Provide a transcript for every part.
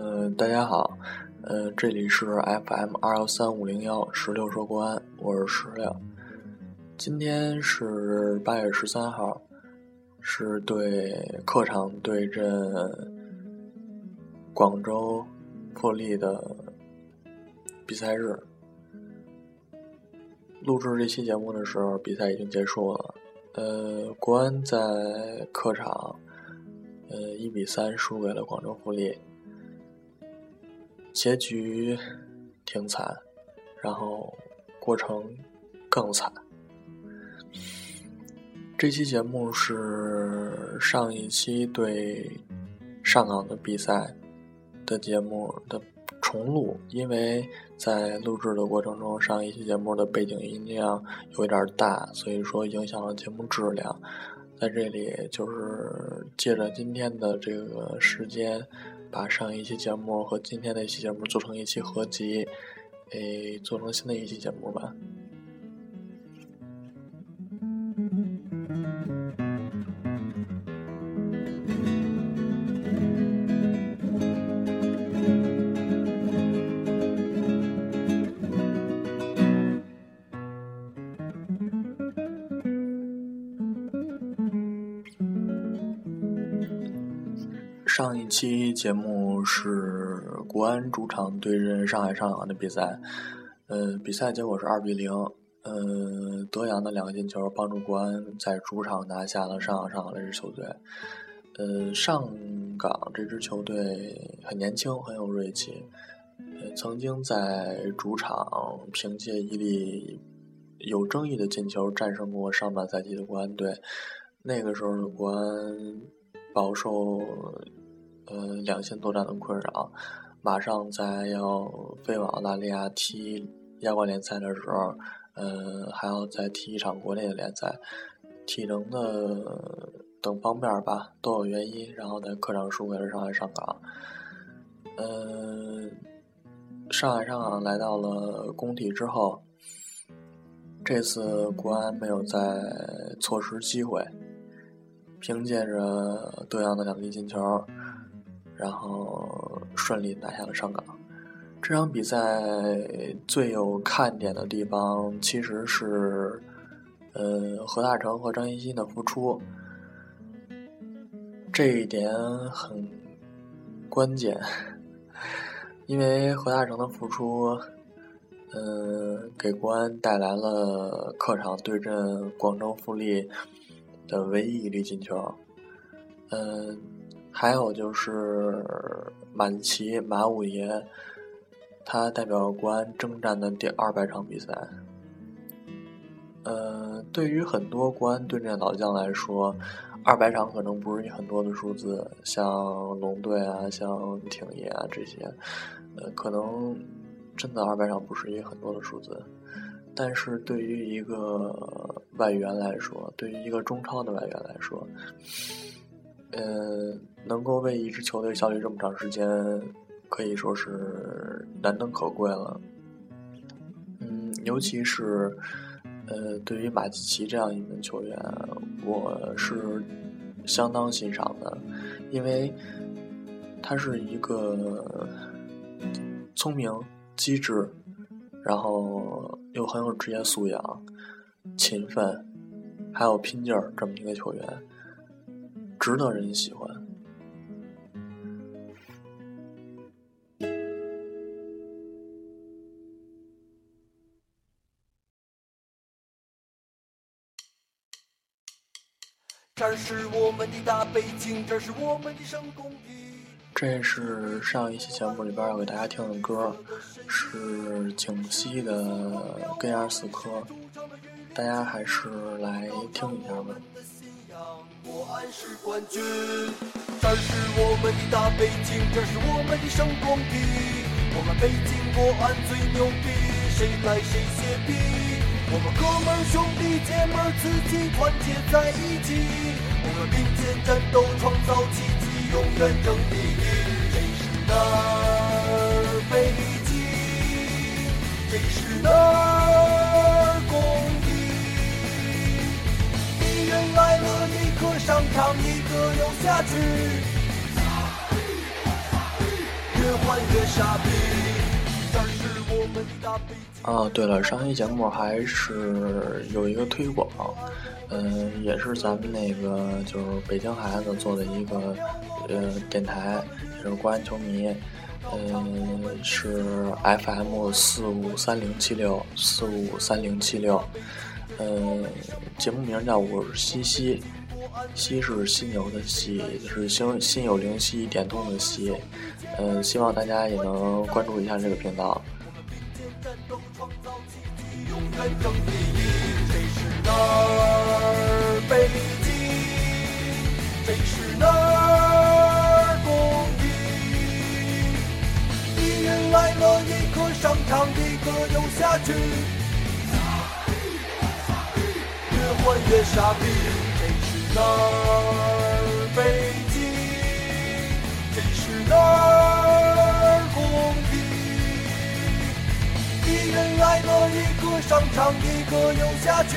呃，大家好，呃，这里是 FM 二幺三五零幺石榴说国安，我是石榴。今天是八月十三号，是对客场对阵广州富力的比赛日。录制这期节目的时候，比赛已经结束了。呃，国安在客场，呃，一比三输给了广州富力。结局挺惨，然后过程更惨。这期节目是上一期对上港的比赛的节目的重录，因为在录制的过程中，上一期节目的背景音量有点大，所以说影响了节目质量。在这里，就是借着今天的这个时间。把上一期节目和今天的一期节目做成一期合集，诶，做成新的一期节目吧。期节目是国安主场对阵上海上港的比赛，呃，比赛结果是二比零，呃，德阳的两个进球帮助国安在主场拿下了上海上港这支球队。呃，上港这支球队很年轻，很有锐气，呃，曾经在主场凭借一粒有争议的进球战胜过上半赛季的国安队，那个时候的国安饱受。呃，两线作战的困扰，马上在要飞往澳大利亚踢亚冠联赛的时候，呃，还要再踢一场国内的联赛，体能的等方面吧都有原因，然后在客场输给了上海上港。呃，上海上港来到了工体之后，这次国安没有再错失机会，凭借着德阳的两粒进球。然后顺利拿下了上港。这场比赛最有看点的地方其实是，呃，何大成和张艺兴的复出。这一点很关键，因为何大成的复出，呃，给国安带来了客场对阵广州富力的唯一一粒进球。嗯。还有就是马蒂奇马五爷，他代表国安征战的第二百场比赛。呃，对于很多国安对阵老将来说，二百场可能不是一很多的数字，像龙队啊、像挺爷啊这些，呃，可能真的二百场不是一很多的数字。但是对于一个外援来说，对于一个中超的外援来说，呃，能够为一支球队效力这么长时间，可以说是难能可贵了。嗯，尤其是呃，对于马蒂奇这样一名球员，我是相当欣赏的，因为他是一个聪明、机智，然后又很有职业素养、勤奋，还有拼劲儿这么一个球员。值得人喜欢。这是我们的大北京，这是我们的圣公地。这是上一期节目里边要给大家听的歌，是景熙的《根芽死磕》，大家还是来听一下吧。国安是冠军，这是我们的大北京，这是我们的圣光地。我们北京国安最牛逼，谁来谁歇逼。我们哥们兄弟姐妹自己团结在一起，我们并肩战斗创造奇迹，永远争第一。谁是那儿北京？谁是那上一个又下去，越啊，对了，上期节目还是有一个推广，嗯，也是咱们那个就是北京孩子做的一个呃电台，也是国安球迷，嗯，是 FM 四五三零七六四五三零七六，嗯，节目名叫我是西西，西是犀牛的犀，是心心有灵犀一点通的犀，嗯，希望大家也能关注一下这个频道。上场，一个又下去，越换越傻逼。哪儿北京？谁是哪儿公益？敌人来了，一个上场，一个又下去，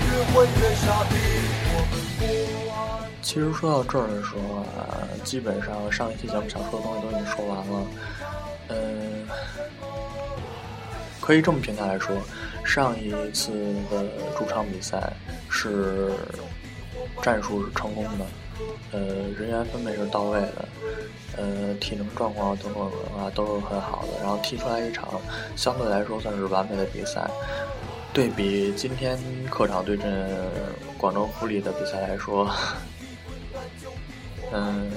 越混越傻逼。我们其实说到这儿的时候啊，基本上上一期节目想说的东西都已经说完了。嗯，可以这么评价来说，上一次的主场比赛是战术是成功的，呃，人员分配是到位的。呃，体能状况等等的话都是很好的，然后踢出来一场相对来说算是完美的比赛。对比今天客场对阵广州富力的比赛来说，嗯，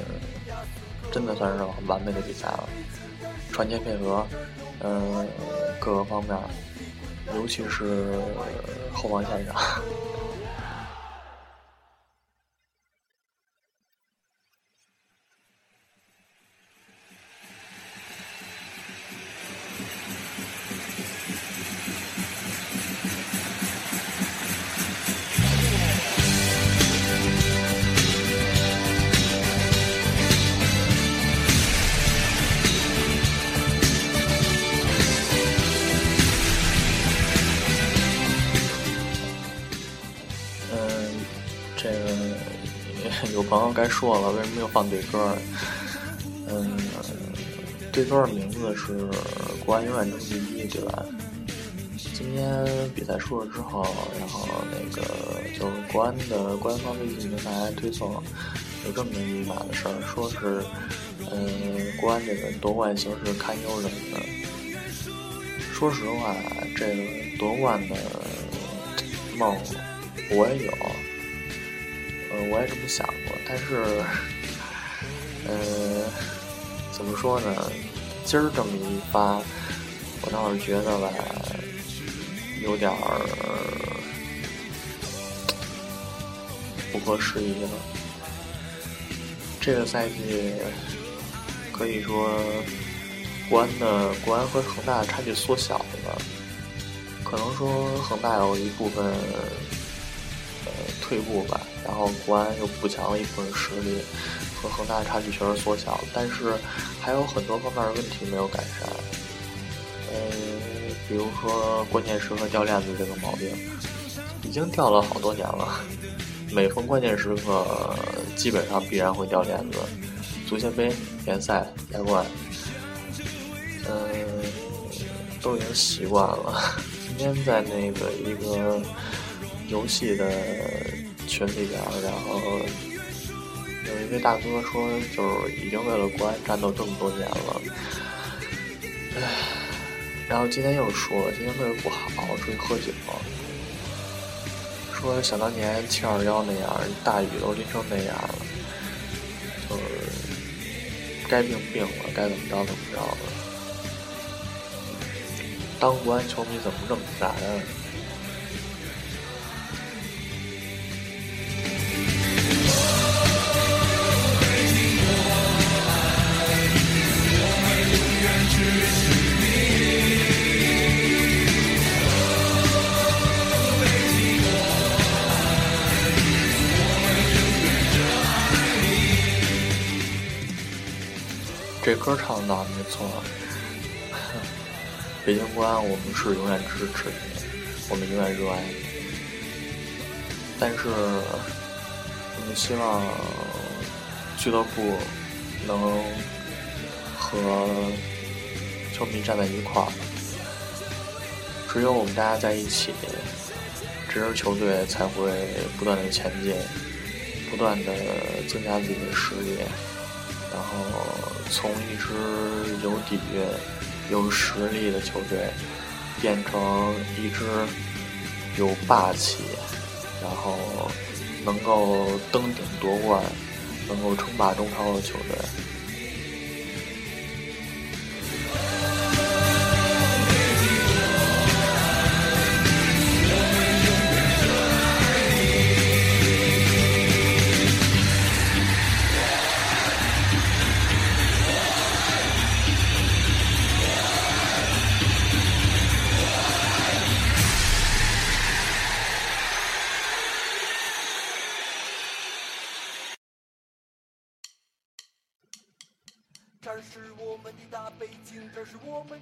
真的算是很完美的比赛了。传接配合，嗯，各个方面，尤其是后防线上。有朋友该说了，为什么又放对歌？嗯，对歌的名字是“国安永远争第一”，对吧？今天比赛输了之后，然后那个就是国安的官方微信平台推送有这么一码的事儿，说是嗯，国安这个夺冠形势堪忧什么的。说实话，这个夺冠的梦我也有。我也这么想过，但是，呃，怎么说呢？今儿这么一发，我倒是觉得吧，有点儿不合时宜了。这个赛季可以说，国安的国安和恒大差距缩小了，可能说恒大有一部分呃退步吧。然后国安又补强了一部分实力，和恒大差距确实缩小，但是还有很多方面的问题没有改善。呃，比如说关键时刻掉链子这个毛病，已经掉了好多年了。每逢关键时刻，基本上必然会掉链子。足协杯、联赛、亚冠，嗯，都已经习惯了。今天在那个一个游戏的。群里边，然后有一位大哥说，就是已经为了国安战斗这么多年了，唉，然后今天又说，今天胃不好，出去喝酒，说想当年七二幺那样，大雨都淋成那样了，就是该病病了，该怎么着怎么着了，当国安球迷怎么这么难？歌唱的没错，北京国安，我们是永远支持你，我们永远热爱你。但是，我们希望俱乐部能和球迷站在一块儿。只有我们大家在一起，这支球队才会不断的前进，不断的增加自己的实力，然后从一支有底蕴、有实力的球队，变成一支有霸气，然后能够登顶夺冠。能够称霸中超的球队。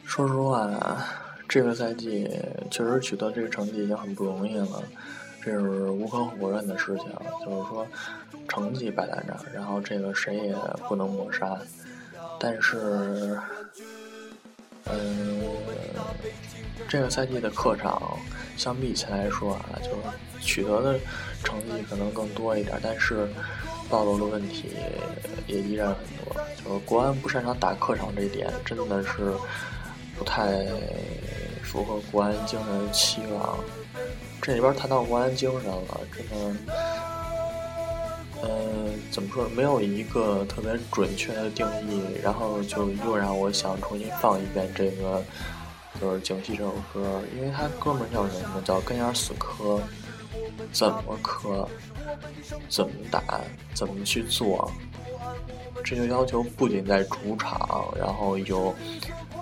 说实话，这个赛季确实取得这个成绩已经很不容易了，这是无可否认的事情。就是说，成绩摆在那儿，然后这个谁也不能抹杀。但是，嗯，这个赛季的客场相比以前来说啊，就取得的成绩可能更多一点，但是。暴露的问题也依然很多，就是国安不擅长打客场这一点，真的是不太符合国安精神的期望。这里边谈到国安精神了，真的，呃，怎么说？没有一个特别准确的定义，然后就又让我想重新放一遍这个，就是《警惕》这首歌，因为他哥们叫什么？叫根眼死磕，怎么磕？怎么打，怎么去做？这就要求不仅在主场，然后有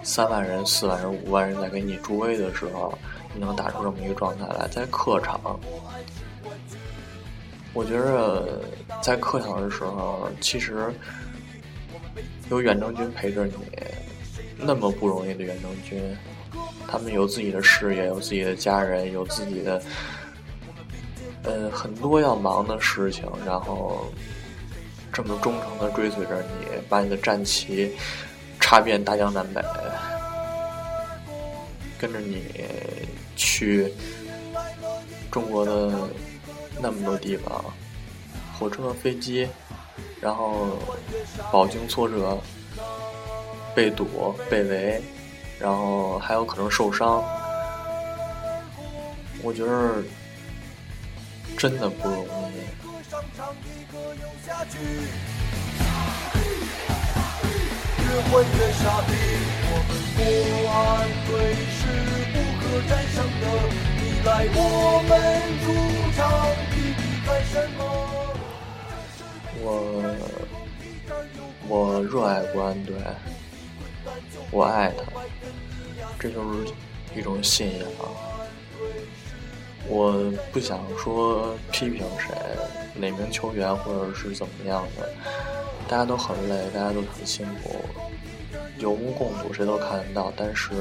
三万人、四万人、五万人在给你助威的时候，你能打出这么一个状态来。在客场，我觉着在客场的时候，其实有远征军陪着你，那么不容易的远征军，他们有自己的事业，有自己的家人，有自己的。呃，很多要忙的事情，然后这么忠诚的追随着你，把你的战旗插遍大江南北，跟着你去中国的那么多地方，火车、飞机，然后饱经挫折，被堵、被围，然后还有可能受伤，我觉得。真的不容易。我我热爱国安队，我爱他，这就是一种信仰。我不想说批评谁，哪名球员或者是怎么样的，大家都很累，大家都很辛苦，有目共睹，谁都看得到。但是，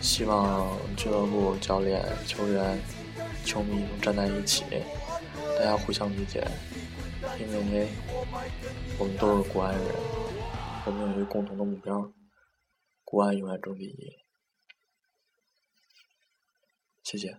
希望俱乐部、教练、球员、球迷能站在一起，大家互相理解，因为我们都是国安人，我们有一个共同的目标，国安永远争第一。谢谢。